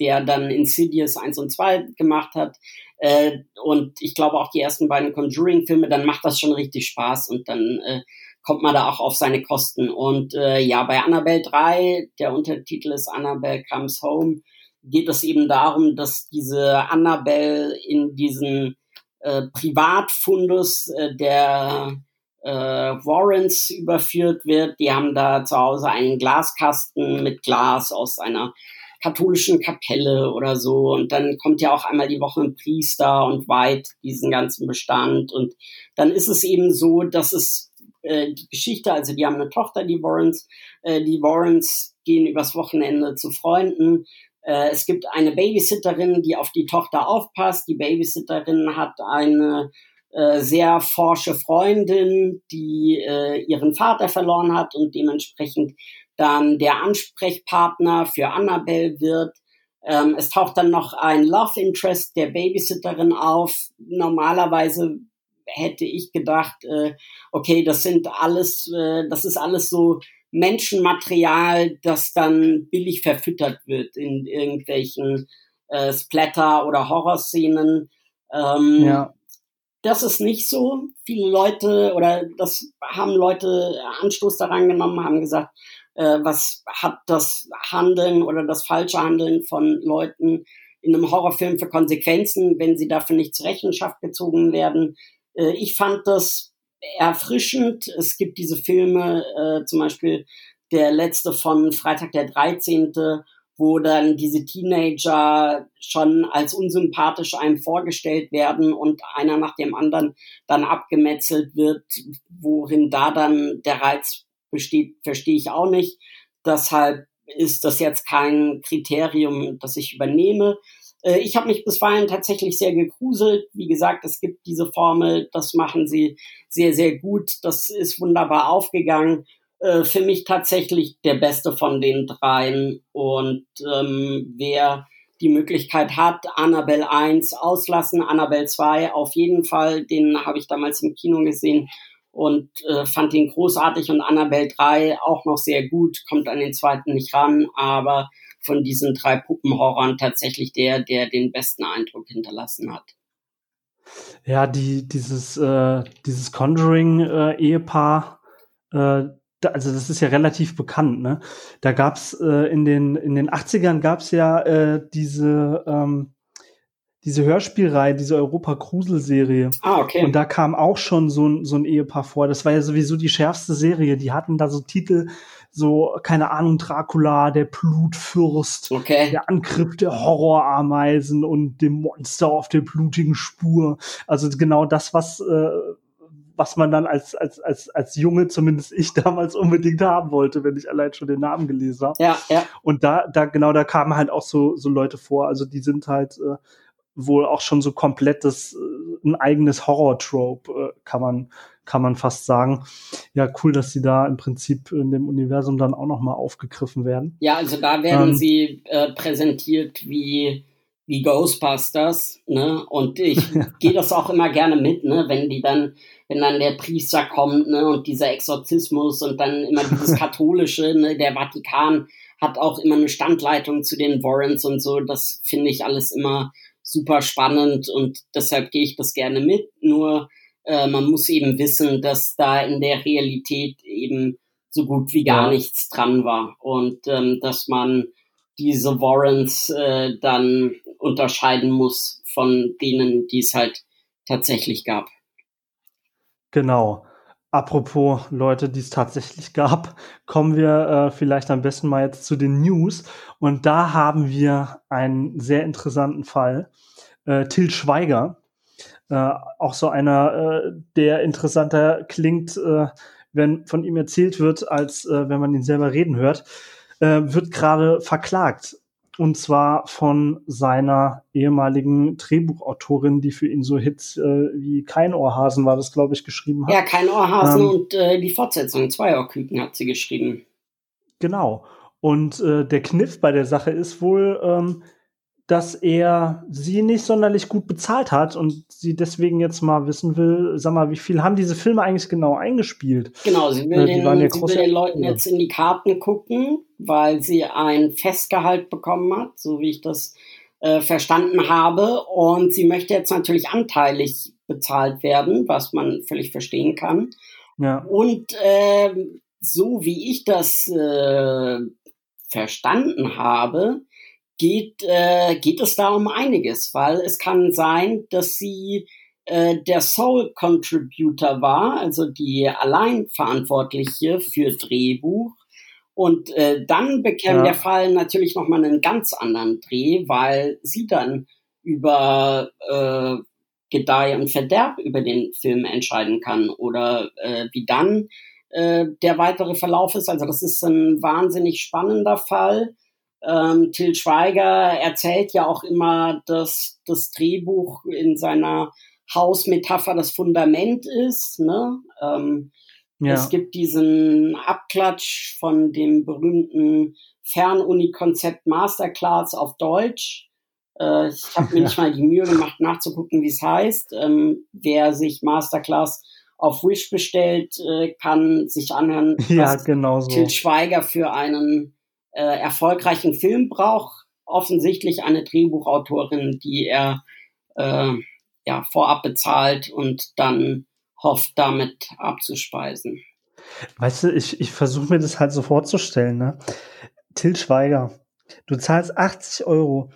der dann Insidious 1 und 2 gemacht hat, äh, und ich glaube auch die ersten beiden Conjuring-Filme, dann macht das schon richtig Spaß und dann äh, kommt man da auch auf seine Kosten. Und äh, ja, bei Annabelle 3, der Untertitel ist Annabelle Comes Home, geht es eben darum, dass diese Annabelle in diesen äh, Privatfundus äh, der äh, Warrens überführt wird. Die haben da zu Hause einen Glaskasten mit Glas aus einer katholischen Kapelle oder so. Und dann kommt ja auch einmal die Woche ein Priester und weiht diesen ganzen Bestand. Und dann ist es eben so, dass es äh, die Geschichte, also die haben eine Tochter, die Warrens, äh, die Warrens gehen übers Wochenende zu Freunden, es gibt eine Babysitterin, die auf die Tochter aufpasst. Die Babysitterin hat eine äh, sehr forsche Freundin, die äh, ihren Vater verloren hat und dementsprechend dann der Ansprechpartner für Annabelle wird. Ähm, es taucht dann noch ein Love Interest der Babysitterin auf. Normalerweise hätte ich gedacht, äh, okay, das sind alles, äh, das ist alles so Menschenmaterial, das dann billig verfüttert wird in irgendwelchen äh, Splatter- oder Horrorszenen. Ähm, ja. Das ist nicht so. Viele Leute oder das haben Leute Anstoß daran genommen, haben gesagt, äh, was hat das Handeln oder das falsche Handeln von Leuten in einem Horrorfilm für Konsequenzen, wenn sie dafür nicht zur Rechenschaft gezogen werden. Äh, ich fand das erfrischend. Es gibt diese Filme, äh, zum Beispiel der letzte von Freitag der 13., wo dann diese Teenager schon als unsympathisch einem vorgestellt werden und einer nach dem anderen dann abgemetzelt wird, worin da dann der Reiz besteht, verstehe ich auch nicht. Deshalb ist das jetzt kein Kriterium, das ich übernehme. Äh, ich habe mich bisweilen tatsächlich sehr gegruselt. Wie gesagt, es gibt diese Formel, das machen sie sehr, sehr gut. Das ist wunderbar aufgegangen. Äh, für mich tatsächlich der beste von den dreien. Und ähm, wer die Möglichkeit hat, Annabelle 1 auslassen, Annabelle 2 auf jeden Fall, den habe ich damals im Kino gesehen und äh, fand ihn großartig und Annabelle 3 auch noch sehr gut, kommt an den zweiten nicht ran, aber von diesen drei Puppenhorrern tatsächlich der, der den besten Eindruck hinterlassen hat. Ja, die, dieses, äh, dieses Conjuring-Ehepaar, äh, also das ist ja relativ bekannt, ne? Da gab's äh, in den in den 80ern gab's ja äh, diese ähm, diese Hörspielreihe, diese Europa-Krusel-Serie. Ah, okay. Und da kam auch schon so ein, so ein Ehepaar vor. Das war ja sowieso die schärfste Serie. Die hatten da so Titel, so, keine Ahnung, Dracula, der Blutfürst, okay. der Angriff der Horrorameisen und dem Monster auf der blutigen Spur. Also genau das, was, äh, was man dann als, als, als, als Junge, zumindest ich damals unbedingt haben wollte, wenn ich allein schon den Namen gelesen habe. Ja, ja. Und da, da, genau, da kamen halt auch so, so Leute vor. Also die sind halt äh, wohl auch schon so komplettes, äh, ein eigenes Horror-Trope, äh, kann man, kann man fast sagen. Ja, cool, dass sie da im Prinzip in dem Universum dann auch nochmal aufgegriffen werden. Ja, also da werden ähm, sie äh, präsentiert wie wie Ghostbusters, ne? Und ich gehe das auch immer gerne mit, ne? Wenn die dann, wenn dann der Priester kommt, ne? Und dieser Exorzismus und dann immer dieses katholische, ne? Der Vatikan hat auch immer eine Standleitung zu den Warrens und so. Das finde ich alles immer super spannend und deshalb gehe ich das gerne mit. Nur äh, man muss eben wissen, dass da in der Realität eben so gut wie gar ja. nichts dran war und ähm, dass man diese Warrants äh, dann unterscheiden muss von denen, die es halt tatsächlich gab. Genau. Apropos Leute, die es tatsächlich gab, kommen wir äh, vielleicht am besten mal jetzt zu den News. Und da haben wir einen sehr interessanten Fall. Äh, Till Schweiger, äh, auch so einer, äh, der interessanter klingt, äh, wenn von ihm erzählt wird, als äh, wenn man ihn selber reden hört, äh, wird gerade verklagt und zwar von seiner ehemaligen Drehbuchautorin, die für ihn so Hits äh, wie Kein Ohrhasen war das, glaube ich, geschrieben hat. Ja, Kein Ohrhasen ähm, und äh, die Fortsetzung, zwei Ohrküken hat sie geschrieben. Genau. Und äh, der Kniff bei der Sache ist wohl, ähm, dass er sie nicht sonderlich gut bezahlt hat und sie deswegen jetzt mal wissen will, sag mal, wie viel haben diese Filme eigentlich genau eingespielt? Genau, sie will, äh, den, ja sie will den Leuten jetzt in die Karten gucken, weil sie ein Festgehalt bekommen hat, so wie ich das äh, verstanden habe. Und sie möchte jetzt natürlich anteilig bezahlt werden, was man völlig verstehen kann. Ja. Und äh, so wie ich das äh, verstanden habe, geht, äh, geht es da um einiges, weil es kann sein, dass sie äh, der Sole Contributor war, also die Alleinverantwortliche für Drehbuch. Und äh, dann bekäme ja. der Fall natürlich nochmal einen ganz anderen Dreh, weil sie dann über äh, Gedeih und Verderb über den Film entscheiden kann oder äh, wie dann äh, der weitere Verlauf ist. Also das ist ein wahnsinnig spannender Fall. Ähm, Till Schweiger erzählt ja auch immer, dass das Drehbuch in seiner Hausmetapher das Fundament ist. Ne? Ähm, ja. Es gibt diesen Abklatsch von dem berühmten Fernuni-Konzept Masterclass auf Deutsch. Äh, ich habe mir nicht mal die Mühe gemacht, nachzugucken, wie es heißt. Ähm, wer sich Masterclass auf Wish bestellt, äh, kann sich anhören, ja, was genau so. Til Schweiger für einen äh, erfolgreichen Film braucht. Offensichtlich eine Drehbuchautorin, die er äh, ja, vorab bezahlt und dann hofft, damit abzuspeisen. Weißt du, ich, ich versuche mir das halt so vorzustellen, ne? Till Schweiger, du zahlst 80 Euro,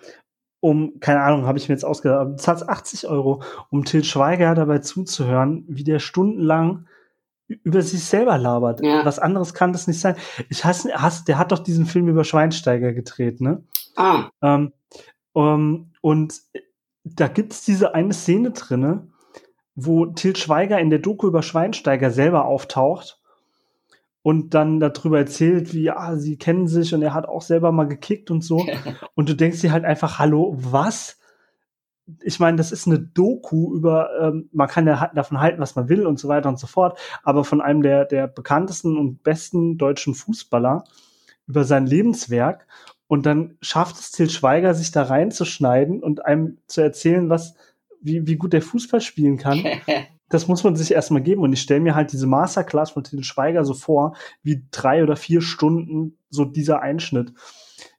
um, keine Ahnung, habe ich mir jetzt ausgedacht, du zahlst 80 Euro, um Till Schweiger dabei zuzuhören, wie der stundenlang über sich selber labert. Ja. Was anderes kann das nicht sein. Ich hasse, hasse, der hat doch diesen Film über Schweinsteiger gedreht, ne? Ah. Ähm, um, ähm, und da gibt's diese eine Szene drinne, wo Til Schweiger in der Doku über Schweinsteiger selber auftaucht und dann darüber erzählt, wie ja, sie kennen sich und er hat auch selber mal gekickt und so. und du denkst dir halt einfach, hallo, was? Ich meine, das ist eine Doku über, ähm, man kann ja davon halten, was man will und so weiter und so fort, aber von einem der, der bekanntesten und besten deutschen Fußballer über sein Lebenswerk. Und dann schafft es Til Schweiger, sich da reinzuschneiden und einem zu erzählen, was, wie, wie gut der Fußball spielen kann. das muss man sich erstmal geben. Und ich stelle mir halt diese Masterclass von Till Schweiger so vor, wie drei oder vier Stunden so dieser Einschnitt,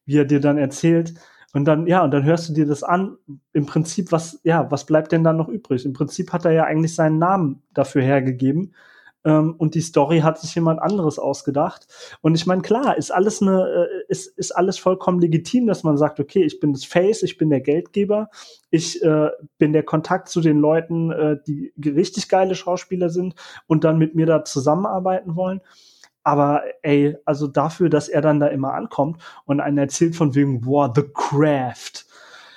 wie er dir dann erzählt. Und dann, ja, und dann hörst du dir das an. Im Prinzip, was, ja, was bleibt denn dann noch übrig? Im Prinzip hat er ja eigentlich seinen Namen dafür hergegeben ähm, und die Story hat sich jemand anderes ausgedacht. Und ich meine, klar, ist alles eine, äh, ist, ist alles vollkommen legitim, dass man sagt, okay, ich bin das Face, ich bin der Geldgeber, ich äh, bin der Kontakt zu den Leuten, äh, die richtig geile Schauspieler sind und dann mit mir da zusammenarbeiten wollen. Aber ey, also dafür, dass er dann da immer ankommt und einen erzählt von wegen, wow, The Craft.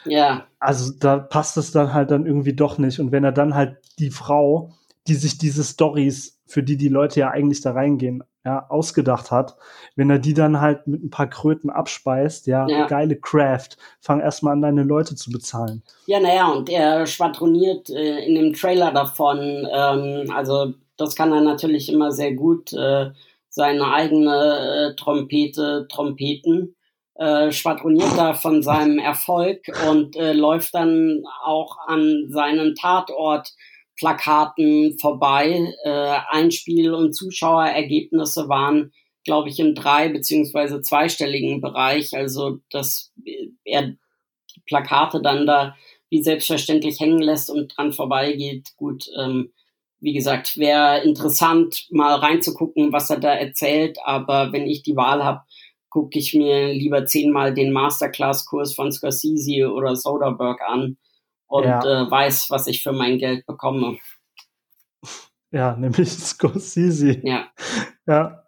Ja. Also da passt es dann halt dann irgendwie doch nicht. Und wenn er dann halt die Frau, die sich diese Stories für die die Leute ja eigentlich da reingehen, ja, ausgedacht hat. Wenn er die dann halt mit ein paar Kröten abspeist, ja, ja. geile Craft, fang erstmal an, deine Leute zu bezahlen. Ja, naja, und er schwadroniert äh, in dem Trailer davon, ähm, also das kann er natürlich immer sehr gut, äh, seine eigene äh, Trompete, Trompeten, äh, schwadroniert da von seinem Erfolg und äh, läuft dann auch an seinen Tatort Plakaten vorbei. Äh, Einspiel- und Zuschauerergebnisse waren, glaube ich, im drei- beziehungsweise zweistelligen Bereich. Also, dass er die Plakate dann da wie selbstverständlich hängen lässt und dran vorbeigeht. Gut, ähm, wie gesagt, wäre interessant, mal reinzugucken, was er da erzählt. Aber wenn ich die Wahl habe, gucke ich mir lieber zehnmal den Masterclass-Kurs von Scorsese oder Soderbergh an und ja. äh, weiß, was ich für mein Geld bekomme. Ja, nämlich Scorsese. Ja. Ja.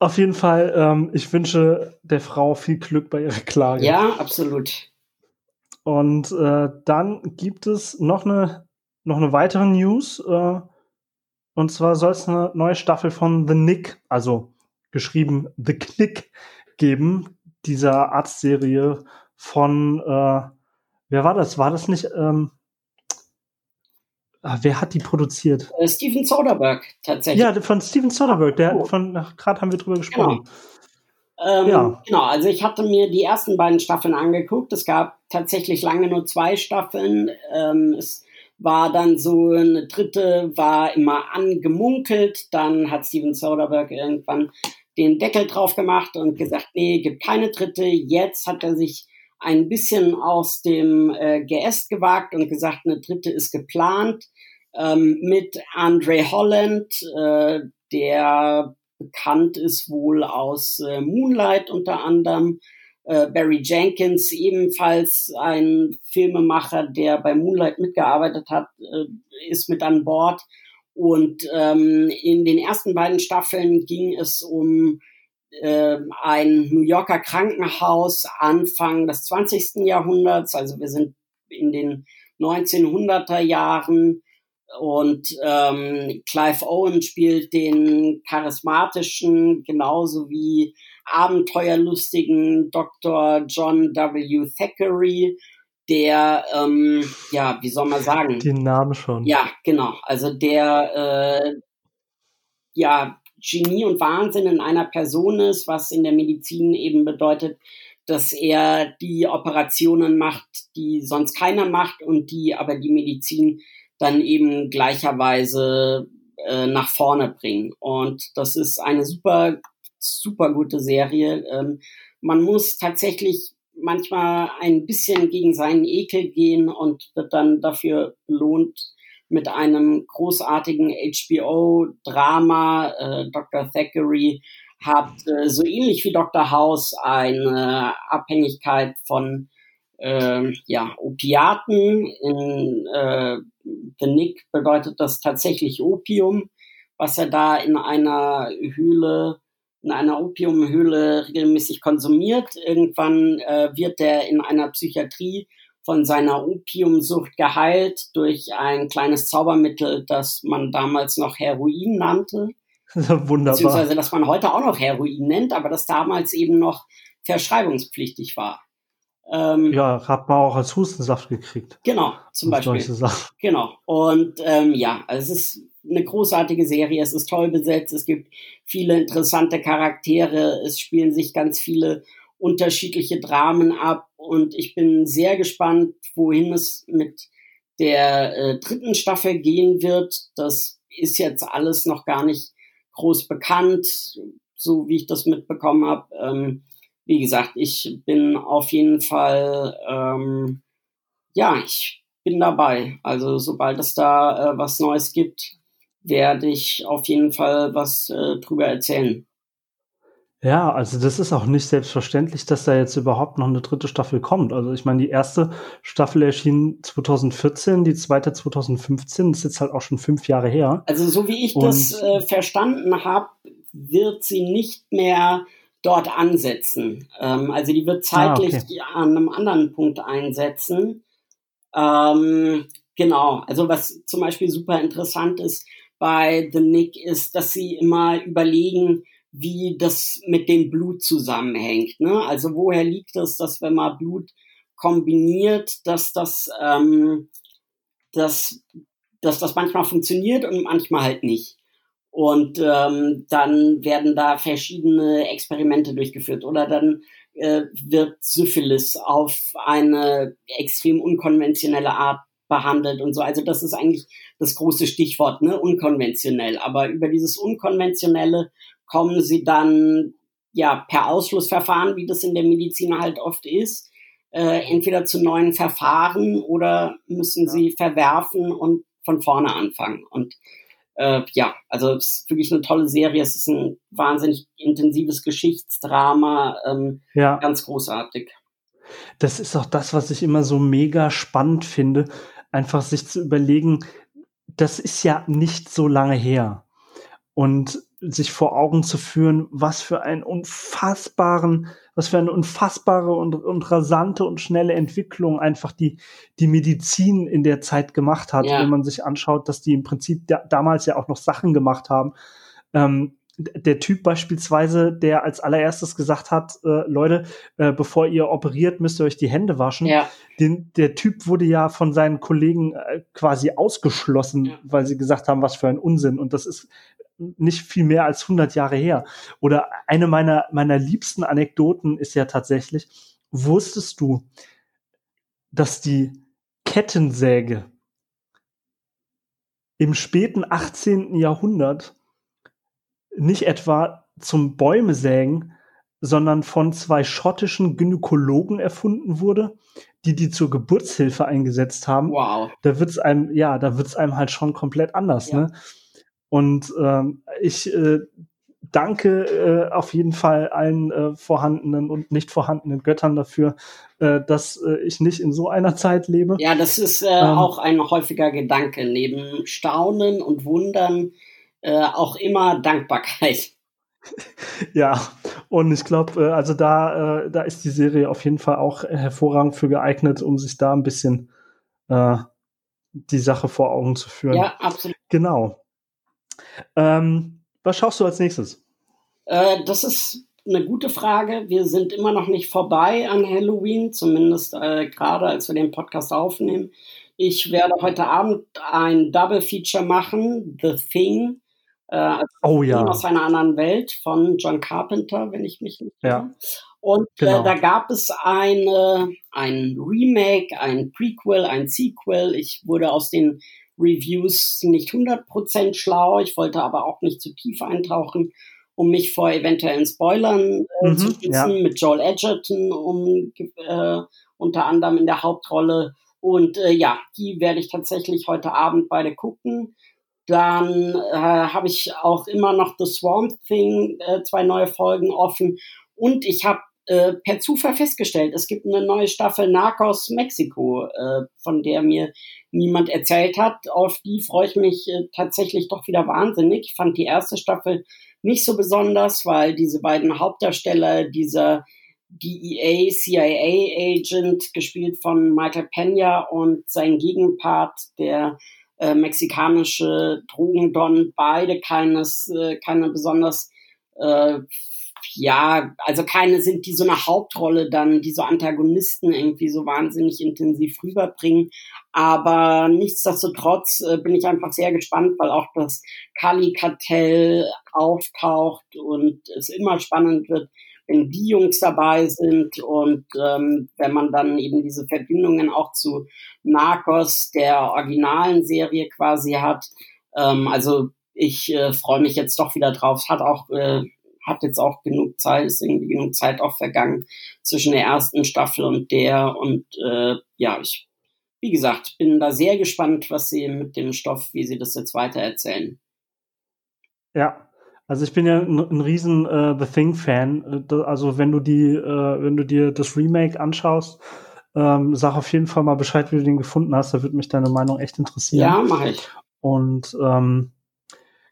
Auf jeden Fall, ähm, ich wünsche der Frau viel Glück bei ihrer Klage. Ja, absolut. Und äh, dann gibt es noch eine, noch eine weitere News. Äh, und zwar soll es eine neue Staffel von The Nick, also geschrieben The Knick, geben, dieser Arztserie von äh, Wer war das? War das nicht, ähm, ah, wer hat die produziert? Äh, Steven Soderbergh, tatsächlich. Ja, von Steven Soderbergh, der oh. von, gerade haben wir drüber gesprochen. Genau. Ähm, ja. Genau, also ich hatte mir die ersten beiden Staffeln angeguckt. Es gab tatsächlich lange nur zwei Staffeln. Ähm, es war dann so eine dritte, war immer angemunkelt. Dann hat Steven Soderbergh irgendwann den Deckel drauf gemacht und gesagt, nee, gibt keine dritte. Jetzt hat er sich ein bisschen aus dem äh, Geäst gewagt und gesagt, eine dritte ist geplant ähm, mit Andre Holland, äh, der bekannt ist wohl aus äh, Moonlight unter anderem. Äh, Barry Jenkins, ebenfalls ein Filmemacher, der bei Moonlight mitgearbeitet hat, äh, ist mit an Bord. Und ähm, in den ersten beiden Staffeln ging es um äh, ein New Yorker Krankenhaus Anfang des 20. Jahrhunderts, also wir sind in den 1900er Jahren und ähm, Clive Owen spielt den charismatischen, genauso wie abenteuerlustigen Dr. John W. Thackeray, der, ähm, ja, wie soll man sagen? Den Namen schon. Ja, genau. Also der, äh, ja, Genie und Wahnsinn in einer Person ist, was in der Medizin eben bedeutet, dass er die Operationen macht, die sonst keiner macht und die aber die Medizin dann eben gleicherweise äh, nach vorne bringen. Und das ist eine super, super gute Serie. Ähm, man muss tatsächlich manchmal ein bisschen gegen seinen Ekel gehen und wird dann dafür belohnt mit einem großartigen HBO-Drama. Äh, Dr. Thackeray hat äh, so ähnlich wie Dr. House eine Abhängigkeit von äh, ja, Opiaten. In äh, The Nick bedeutet das tatsächlich Opium, was er da in einer Höhle, in einer Opiumhöhle regelmäßig konsumiert. Irgendwann äh, wird er in einer Psychiatrie von seiner Opiumsucht geheilt durch ein kleines Zaubermittel, das man damals noch Heroin nannte. Wunderbar. Beziehungsweise, das man heute auch noch Heroin nennt, aber das damals eben noch verschreibungspflichtig war. Ähm, ja, hat man auch als Hustensaft gekriegt. Genau, zum Beispiel. Genau. Und ähm, ja, also es ist eine großartige Serie, es ist toll besetzt, es gibt viele interessante Charaktere, es spielen sich ganz viele unterschiedliche Dramen ab und ich bin sehr gespannt, wohin es mit der äh, dritten Staffel gehen wird. Das ist jetzt alles noch gar nicht groß bekannt, so wie ich das mitbekommen habe. Ähm, wie gesagt, ich bin auf jeden Fall, ähm, ja, ich bin dabei. Also sobald es da äh, was Neues gibt, werde ich auf jeden Fall was äh, drüber erzählen. Ja, also das ist auch nicht selbstverständlich, dass da jetzt überhaupt noch eine dritte Staffel kommt. Also ich meine, die erste Staffel erschien 2014, die zweite 2015, das ist jetzt halt auch schon fünf Jahre her. Also so wie ich Und das äh, verstanden habe, wird sie nicht mehr dort ansetzen. Ähm, also die wird zeitlich ah, okay. an einem anderen Punkt einsetzen. Ähm, genau, also was zum Beispiel super interessant ist bei The Nick ist, dass sie immer überlegen, wie das mit dem Blut zusammenhängt. Ne? Also woher liegt es, dass wenn man Blut kombiniert, dass das, ähm, dass, dass das manchmal funktioniert und manchmal halt nicht. Und ähm, dann werden da verschiedene Experimente durchgeführt oder dann äh, wird Syphilis auf eine extrem unkonventionelle Art behandelt und so. Also das ist eigentlich das große Stichwort, ne? Unkonventionell. Aber über dieses Unkonventionelle kommen sie dann ja per Ausschlussverfahren, wie das in der Medizin halt oft ist, äh, entweder zu neuen Verfahren oder müssen ja. sie verwerfen und von vorne anfangen. Und äh, ja, also es ist wirklich eine tolle Serie. Es ist ein wahnsinnig intensives Geschichtsdrama, ähm, ja. ganz großartig. Das ist auch das, was ich immer so mega spannend finde, einfach sich zu überlegen, das ist ja nicht so lange her. Und sich vor Augen zu führen, was für einen unfassbaren, was für eine unfassbare und, und rasante und schnelle Entwicklung einfach die, die Medizin in der Zeit gemacht hat, ja. wenn man sich anschaut, dass die im Prinzip da, damals ja auch noch Sachen gemacht haben. Ähm, der Typ beispielsweise, der als allererstes gesagt hat, äh, Leute, äh, bevor ihr operiert, müsst ihr euch die Hände waschen. Ja. Den, der Typ wurde ja von seinen Kollegen äh, quasi ausgeschlossen, ja. weil sie gesagt haben, was für ein Unsinn. Und das ist nicht viel mehr als 100 Jahre her. Oder eine meiner, meiner liebsten Anekdoten ist ja tatsächlich, wusstest du, dass die Kettensäge im späten 18. Jahrhundert nicht etwa zum Bäume sägen, sondern von zwei schottischen Gynäkologen erfunden wurde, die die zur Geburtshilfe eingesetzt haben. Wow. Da wird's einem, ja, da wird's einem halt schon komplett anders, ja. ne? Und ähm, ich äh, danke äh, auf jeden Fall allen äh, vorhandenen und nicht vorhandenen Göttern dafür, äh, dass äh, ich nicht in so einer Zeit lebe. Ja, das ist äh, ähm, auch ein häufiger Gedanke. Neben Staunen und Wundern äh, auch immer Dankbarkeit. Ja, und ich glaube, äh, also da, äh, da ist die Serie auf jeden Fall auch hervorragend für geeignet, um sich da ein bisschen äh, die Sache vor Augen zu führen. Ja, absolut. Genau. Ähm, was schaust du als nächstes? Äh, das ist eine gute Frage. Wir sind immer noch nicht vorbei an Halloween, zumindest äh, gerade als wir den Podcast aufnehmen. Ich werde heute Abend ein Double Feature machen, The Thing. Äh, oh ja. Aus einer anderen Welt von John Carpenter, wenn ich mich nicht irre. Ja. Und äh, genau. äh, da gab es eine, ein Remake, ein Prequel, ein Sequel. Ich wurde aus den Reviews nicht 100% schlau. Ich wollte aber auch nicht zu tief eintauchen, um mich vor eventuellen Spoilern äh, mhm, zu schützen. Ja. Mit Joel Edgerton um, äh, unter anderem in der Hauptrolle. Und äh, ja, die werde ich tatsächlich heute Abend beide gucken. Dann äh, habe ich auch immer noch The Swamp Thing, äh, zwei neue Folgen offen. Und ich habe äh, per Zufall festgestellt, es gibt eine neue Staffel Narcos Mexiko, äh, von der mir niemand erzählt hat. Auf die freue ich mich äh, tatsächlich doch wieder wahnsinnig. Ich fand die erste Staffel nicht so besonders, weil diese beiden Hauptdarsteller, dieser DEA, CIA Agent, gespielt von Michael Pena und sein Gegenpart, der äh, mexikanische Drogendon beide keines, äh, keine besonders äh, ja, also keine sind, die so eine Hauptrolle dann, die so Antagonisten irgendwie so wahnsinnig intensiv rüberbringen. Aber nichtsdestotrotz äh, bin ich einfach sehr gespannt, weil auch das Kali-Kartell auftaucht und es immer spannend wird, wenn die Jungs dabei sind und ähm, wenn man dann eben diese Verbindungen auch zu Narcos, der originalen Serie quasi hat. Ähm, also ich äh, freue mich jetzt doch wieder drauf. Hat auch äh, hat jetzt auch genug Zeit, ist irgendwie genug Zeit auch vergangen zwischen der ersten Staffel und der und äh, ja, ich wie gesagt, bin da sehr gespannt, was sie mit dem Stoff, wie sie das jetzt weiter erzählen. Ja, also ich bin ja ein, ein riesen äh, The Thing-Fan. Äh, also wenn du die, äh, wenn du dir das Remake anschaust, ähm, sag auf jeden Fall mal Bescheid, wie du den gefunden hast. Da würde mich deine Meinung echt interessieren. Ja, mache ich. Und ähm,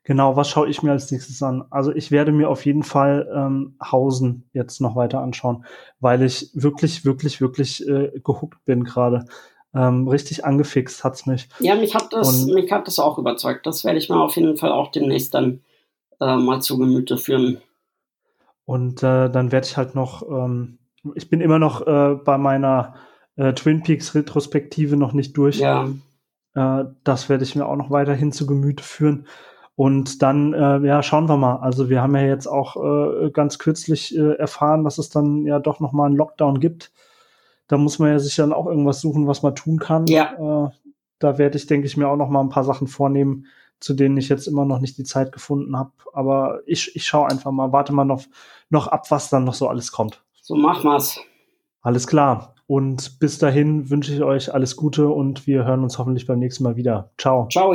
genau, was schaue ich mir als nächstes an? Also ich werde mir auf jeden Fall ähm, Hausen jetzt noch weiter anschauen, weil ich wirklich, wirklich, wirklich äh, gehuckt bin gerade. Ähm, richtig angefixt hat's mich. Ja, mich hat das, Und, mich hat das auch überzeugt. Das werde ich mir auf jeden Fall auch demnächst dann äh, mal zu Gemüte führen. Und äh, dann werde ich halt noch, ähm, ich bin immer noch äh, bei meiner äh, Twin Peaks Retrospektive noch nicht durch. Ja. Äh, das werde ich mir auch noch weiterhin zu Gemüte führen. Und dann, äh, ja, schauen wir mal. Also wir haben ja jetzt auch ganz kürzlich erfahren, dass es dann ja doch noch mal einen Lockdown gibt. Da muss man ja sich dann auch irgendwas suchen, was man tun kann. Ja. Da werde ich, denke ich, mir auch noch mal ein paar Sachen vornehmen, zu denen ich jetzt immer noch nicht die Zeit gefunden habe. Aber ich, ich schaue einfach mal, warte mal noch, noch ab, was dann noch so alles kommt. So mach mal's. Alles klar. Und bis dahin wünsche ich euch alles Gute und wir hören uns hoffentlich beim nächsten Mal wieder. Ciao. Ciao.